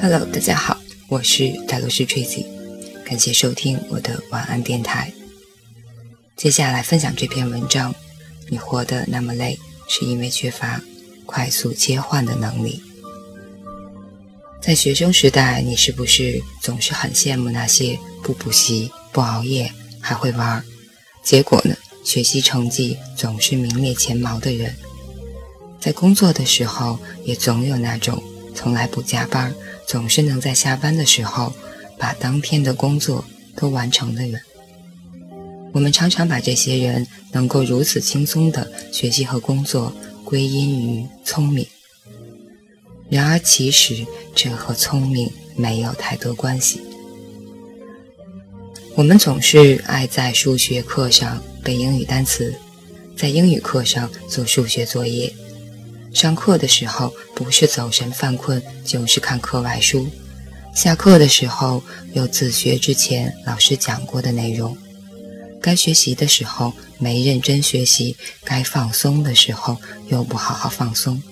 Hello，大家好，我是大罗斯 Tracy，感谢收听我的晚安电台。接下来分享这篇文章：你活得那么累，是因为缺乏快速切换的能力。在学生时代，你是不是总是很羡慕那些不补习、不熬夜还会玩，结果呢，学习成绩总是名列前茅的人？在工作的时候，也总有那种从来不加班。总是能在下班的时候把当天的工作都完成的人，我们常常把这些人能够如此轻松的学习和工作归因于聪明。然而，其实这和聪明没有太多关系。我们总是爱在数学课上背英语单词，在英语课上做数学作业。上课的时候不是走神犯困，就是看课外书；下课的时候又自学之前老师讲过的内容。该学习的时候没认真学习，该放松的时候又不好好放松。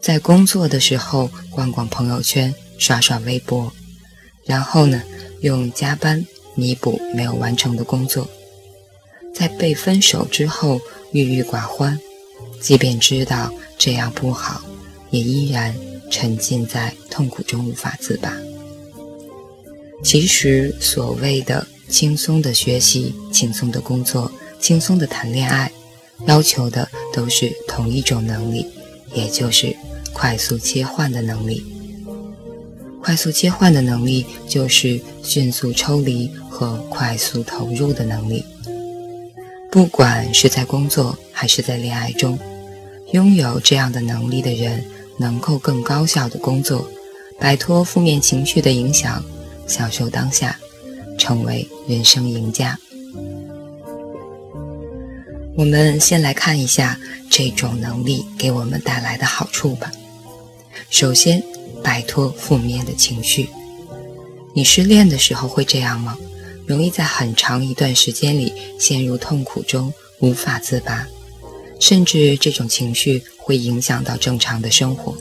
在工作的时候逛逛朋友圈，刷刷微博，然后呢用加班弥补没有完成的工作。在被分手之后郁郁寡欢。即便知道这样不好，也依然沉浸在痛苦中无法自拔。其实，所谓的轻松的学习、轻松的工作、轻松的谈恋爱，要求的都是同一种能力，也就是快速切换的能力。快速切换的能力，就是迅速抽离和快速投入的能力。不管是在工作还是在恋爱中，拥有这样的能力的人，能够更高效的工作，摆脱负面情绪的影响，享受当下，成为人生赢家。我们先来看一下这种能力给我们带来的好处吧。首先，摆脱负面的情绪。你失恋的时候会这样吗？容易在很长一段时间里陷入痛苦中无法自拔，甚至这种情绪会影响到正常的生活。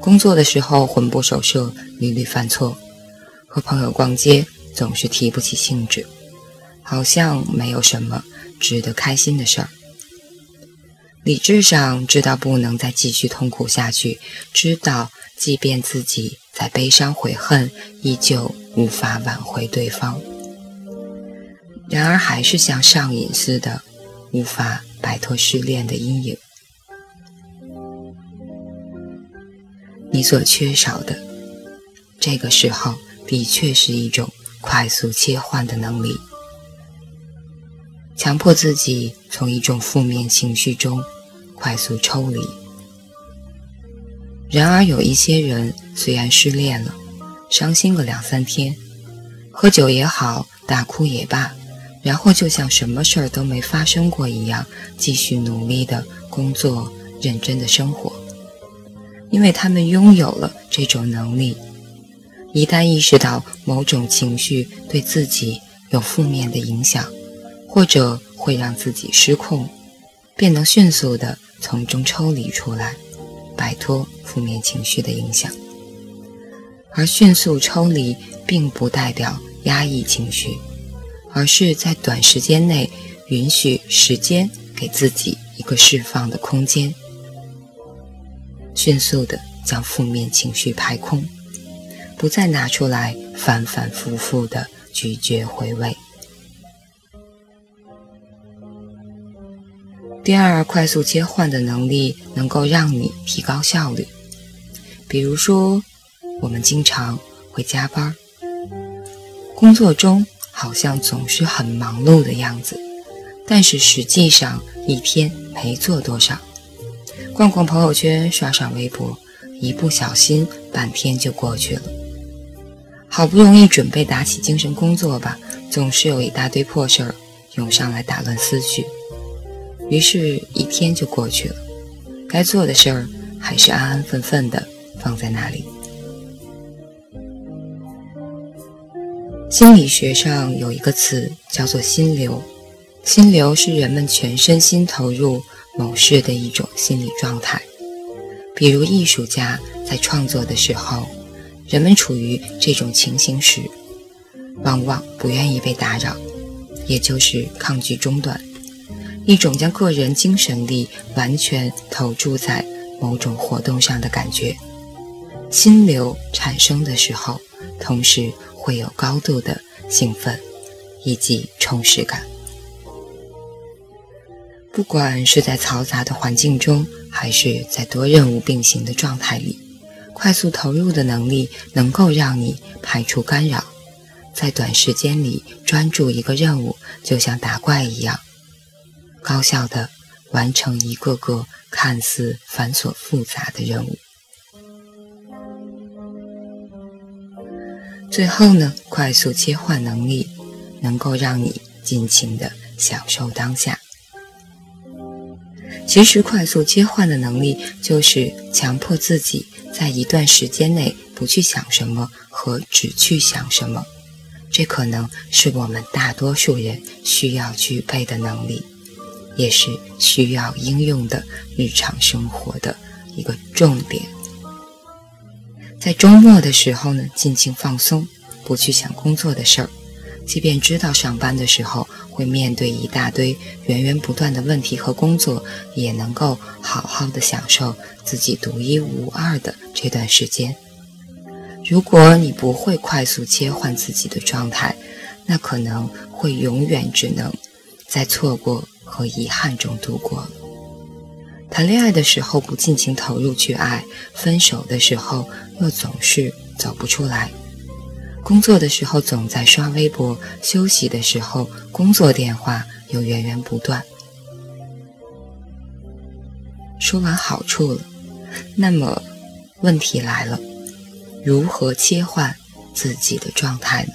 工作的时候魂不守舍，屡屡犯错；和朋友逛街总是提不起兴致，好像没有什么值得开心的事儿。理智上知道不能再继续痛苦下去，知道即便自己再悲伤悔恨，依旧无法挽回对方。然而，还是像上瘾似的，无法摆脱失恋的阴影。你所缺少的，这个时候的确是一种快速切换的能力，强迫自己从一种负面情绪中快速抽离。然而，有一些人虽然失恋了，伤心个两三天，喝酒也好，大哭也罢。然后就像什么事儿都没发生过一样，继续努力的工作，认真的生活，因为他们拥有了这种能力。一旦意识到某种情绪对自己有负面的影响，或者会让自己失控，便能迅速的从中抽离出来，摆脱负面情绪的影响。而迅速抽离，并不代表压抑情绪。而是在短时间内允许时间给自己一个释放的空间，迅速的将负面情绪排空，不再拿出来反反复复的咀嚼回味。第二，快速切换的能力能够让你提高效率。比如说，我们经常会加班，工作中。好像总是很忙碌的样子，但是实际上一天没做多少。逛逛朋友圈，刷刷微博，一不小心半天就过去了。好不容易准备打起精神工作吧，总是有一大堆破事儿涌上来打乱思绪，于是，一天就过去了。该做的事儿还是安安分分的放在那里。心理学上有一个词叫做“心流”，心流是人们全身心投入某事的一种心理状态。比如艺术家在创作的时候，人们处于这种情形时，往往不愿意被打扰，也就是抗拒中断，一种将个人精神力完全投注在某种活动上的感觉。心流产生的时候，同时会有高度的兴奋以及充实感。不管是在嘈杂的环境中，还是在多任务并行的状态里，快速投入的能力能够让你排除干扰，在短时间里专注一个任务，就像打怪一样，高效的完成一个个看似繁琐复杂的任务。最后呢，快速切换能力能够让你尽情的享受当下。其实，快速切换的能力就是强迫自己在一段时间内不去想什么和只去想什么。这可能是我们大多数人需要具备的能力，也是需要应用的日常生活的一个重点。在周末的时候呢，尽情放松，不去想工作的事儿。即便知道上班的时候会面对一大堆源源不断的问题和工作，也能够好好的享受自己独一无二的这段时间。如果你不会快速切换自己的状态，那可能会永远只能在错过和遗憾中度过。谈恋爱的时候不尽情投入去爱，分手的时候又总是走不出来。工作的时候总在刷微博，休息的时候工作电话又源源不断。说完好处了，那么问题来了：如何切换自己的状态呢？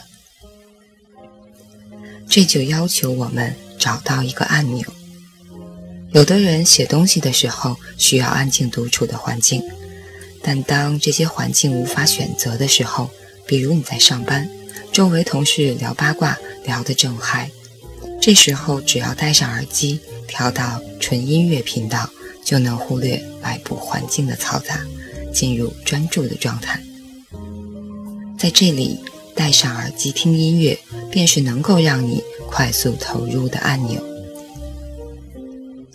这就要求我们找到一个按钮。有的人写东西的时候需要安静独处的环境，但当这些环境无法选择的时候，比如你在上班，周围同事聊八卦聊得正嗨，这时候只要戴上耳机，调到纯音乐频道，就能忽略外部环境的嘈杂，进入专注的状态。在这里，戴上耳机听音乐，便是能够让你快速投入的按钮。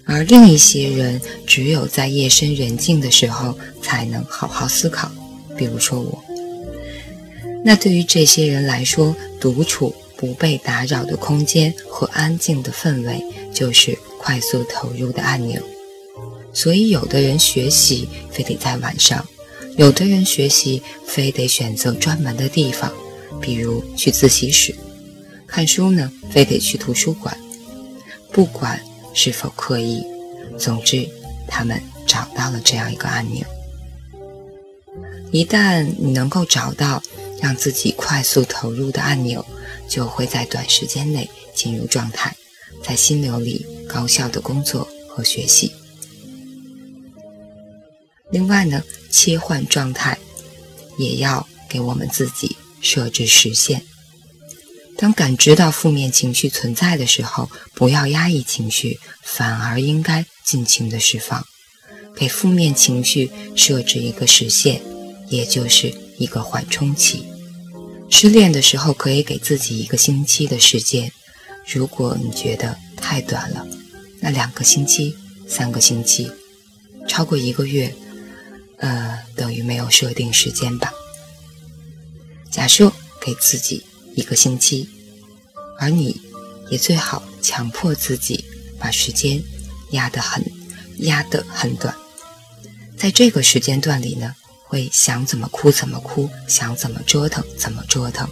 而另一些人，只有在夜深人静的时候，才能好好思考，比如说我。那对于这些人来说，独处、不被打扰的空间和安静的氛围，就是快速投入的按钮。所以，有的人学习非得在晚上，有的人学习非得选择专门的地方，比如去自习室；看书呢，非得去图书馆。不管是否刻意，总之，他们找到了这样一个按钮。一旦你能够找到，让自己快速投入的按钮，就会在短时间内进入状态，在心流里高效的工作和学习。另外呢，切换状态也要给我们自己设置时限。当感知到负面情绪存在的时候，不要压抑情绪，反而应该尽情的释放，给负面情绪设置一个时限，也就是一个缓冲期。失恋的时候，可以给自己一个星期的时间。如果你觉得太短了，那两个星期、三个星期，超过一个月，呃，等于没有设定时间吧。假设给自己一个星期，而你也最好强迫自己把时间压得很、压得很短。在这个时间段里呢？会想怎么哭怎么哭，想怎么折腾怎么折腾。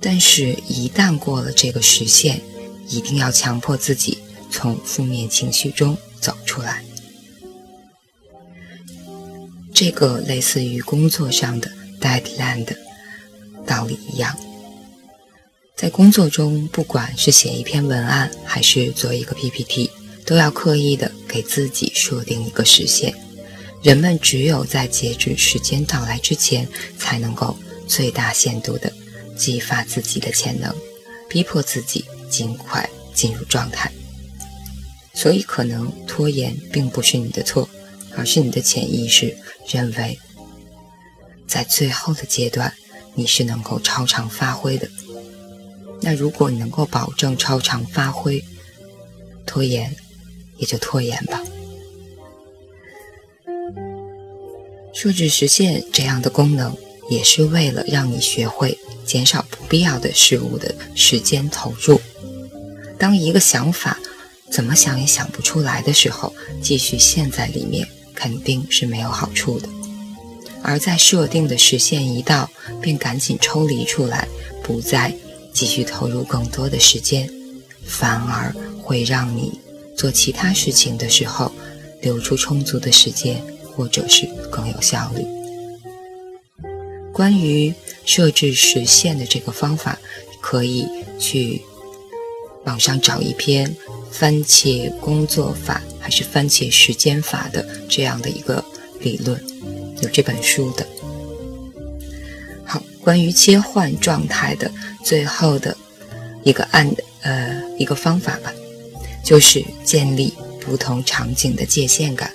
但是，一旦过了这个时限，一定要强迫自己从负面情绪中走出来。这个类似于工作上的 deadline 道理一样，在工作中，不管是写一篇文案，还是做一个 PPT，都要刻意的给自己设定一个时限。人们只有在截止时间到来之前，才能够最大限度地激发自己的潜能，逼迫自己尽快进入状态。所以，可能拖延并不是你的错，而是你的潜意识认为，在最后的阶段，你是能够超常发挥的。那如果你能够保证超常发挥，拖延也就拖延吧。设置实现这样的功能，也是为了让你学会减少不必要的事物的时间投入。当一个想法怎么想也想不出来的时候，继续陷在里面肯定是没有好处的。而在设定的时限一到，便赶紧抽离出来，不再继续投入更多的时间，反而会让你做其他事情的时候留出充足的时间。或者是更有效率。关于设置时限的这个方法，可以去网上找一篇番茄工作法还是番茄时间法的这样的一个理论，有这本书的。好，关于切换状态的最后的一个案呃一个方法吧，就是建立不同场景的界限感。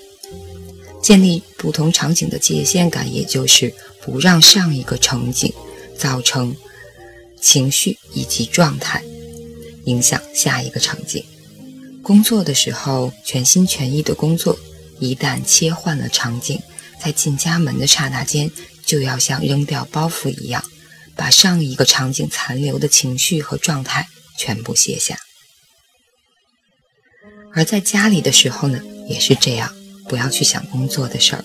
建立不同场景的界限感，也就是不让上一个场景造成情绪以及状态影响下一个场景。工作的时候全心全意的工作，一旦切换了场景，在进家门的刹那间，就要像扔掉包袱一样，把上一个场景残留的情绪和状态全部卸下。而在家里的时候呢，也是这样。不要去想工作的事儿，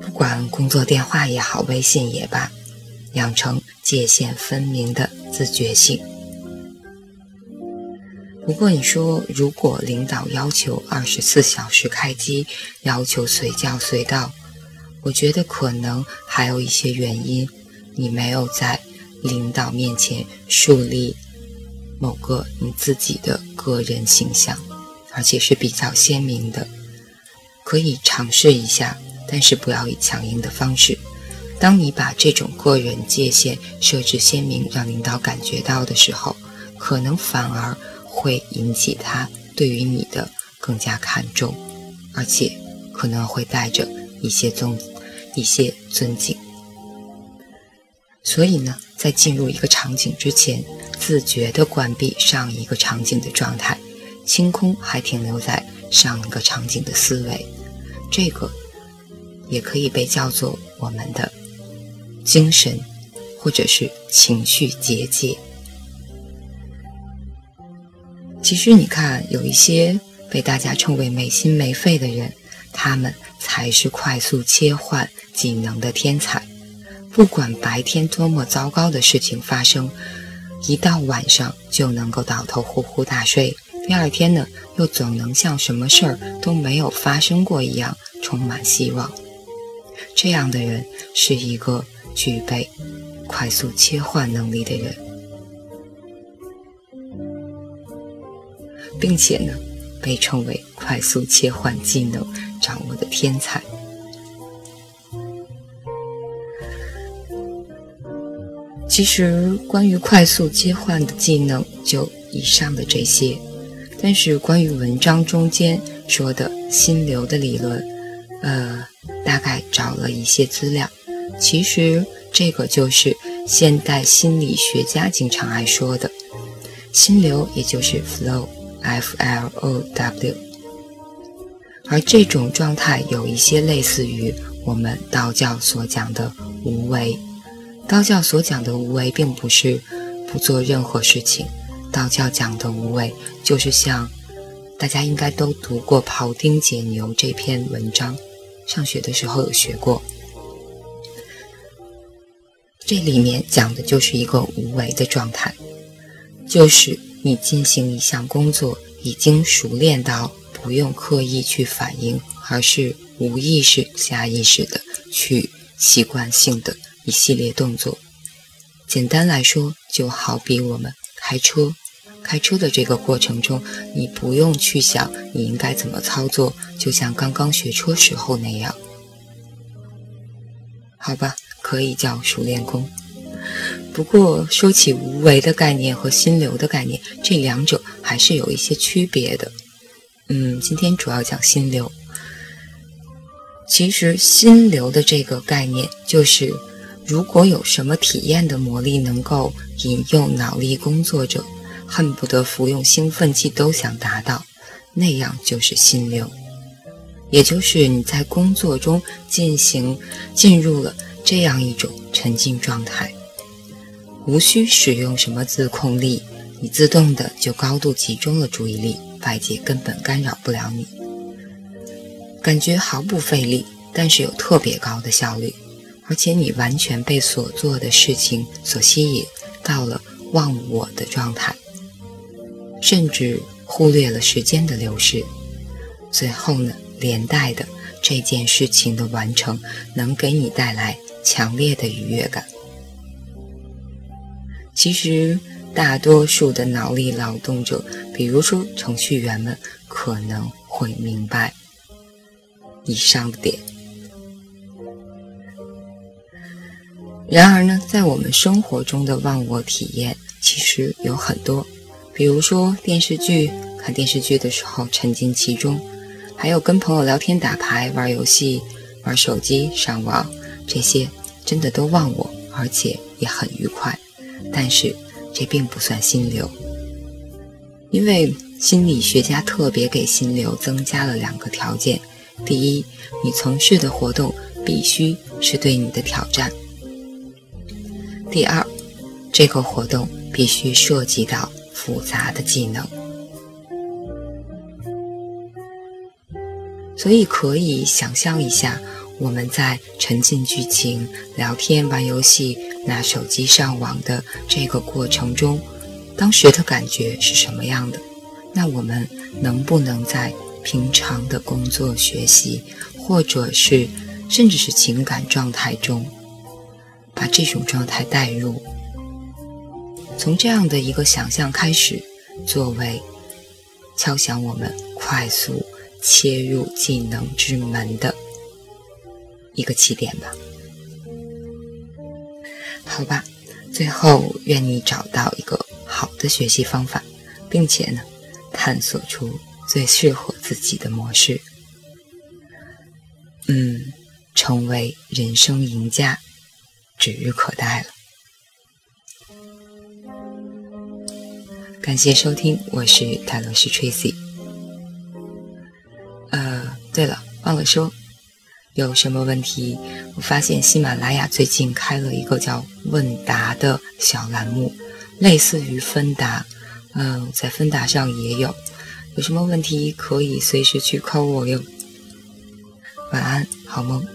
不管工作电话也好，微信也罢，养成界限分明的自觉性。不过你说，如果领导要求二十四小时开机，要求随叫随到，我觉得可能还有一些原因，你没有在领导面前树立某个你自己的个人形象，而且是比较鲜明的。可以尝试一下，但是不要以强硬的方式。当你把这种个人界限设置鲜明，让领导感觉到的时候，可能反而会引起他对于你的更加看重，而且可能会带着一些尊一些尊敬。所以呢，在进入一个场景之前，自觉地关闭上一个场景的状态，清空还停留在上一个场景的思维。这个也可以被叫做我们的精神或者是情绪结界。其实你看，有一些被大家称为没心没肺的人，他们才是快速切换技能的天才。不管白天多么糟糕的事情发生，一到晚上就能够倒头呼呼大睡。第二天呢，又总能像什么事儿都没有发生过一样，充满希望。这样的人是一个具备快速切换能力的人，并且呢，被称为快速切换技能掌握的天才。其实，关于快速切换的技能，就以上的这些。但是关于文章中间说的心流的理论，呃，大概找了一些资料。其实这个就是现代心理学家经常爱说的心流，也就是 flow，f l o w。而这种状态有一些类似于我们道教所讲的无为。道教所讲的无为，并不是不做任何事情。道教讲的无为，就是像大家应该都读过《庖丁解牛》这篇文章，上学的时候有学过。这里面讲的就是一个无为的状态，就是你进行一项工作，已经熟练到不用刻意去反应，而是无意识、下意识的去习惯性的一系列动作。简单来说，就好比我们开车。开车的这个过程中，你不用去想你应该怎么操作，就像刚刚学车时候那样，好吧，可以叫熟练工。不过说起无为的概念和心流的概念，这两者还是有一些区别的。嗯，今天主要讲心流。其实心流的这个概念，就是如果有什么体验的魔力能够引诱脑力工作者，恨不得服用兴奋剂都想达到，那样就是心流。也就是你在工作中进行进入了这样一种沉浸状态，无需使用什么自控力，你自动的就高度集中了注意力，外界根本干扰不了你，感觉毫不费力，但是有特别高的效率，而且你完全被所做的事情所吸引，到了忘我的状态，甚至忽略了时间的流逝，最后呢？连带的这件事情的完成，能给你带来强烈的愉悦感。其实，大多数的脑力劳动者，比如说程序员们，可能会明白以上点。然而呢，在我们生活中的忘我体验，其实有很多，比如说电视剧，看电视剧的时候沉浸其中。还有跟朋友聊天、打牌、玩游戏、玩手机、上网，这些真的都忘我，而且也很愉快。但是这并不算心流，因为心理学家特别给心流增加了两个条件：第一，你从事的活动必须是对你的挑战；第二，这个活动必须涉及到复杂的技能。所以可以想象一下，我们在沉浸剧情、聊天、玩游戏、拿手机上网的这个过程中，当时的感觉是什么样的？那我们能不能在平常的工作、学习，或者是甚至是情感状态中，把这种状态带入？从这样的一个想象开始，作为敲响我们快速。切入技能之门的一个起点吧。好吧，最后愿你找到一个好的学习方法，并且呢，探索出最适合自己的模式。嗯，成为人生赢家指日可待了。感谢收听，我是泰勒斯 Tracy。呃，对了，忘了说，有什么问题？我发现喜马拉雅最近开了一个叫“问答”的小栏目，类似于芬达，嗯，在芬达上也有。有什么问题可以随时去扣我哟。晚安，好梦。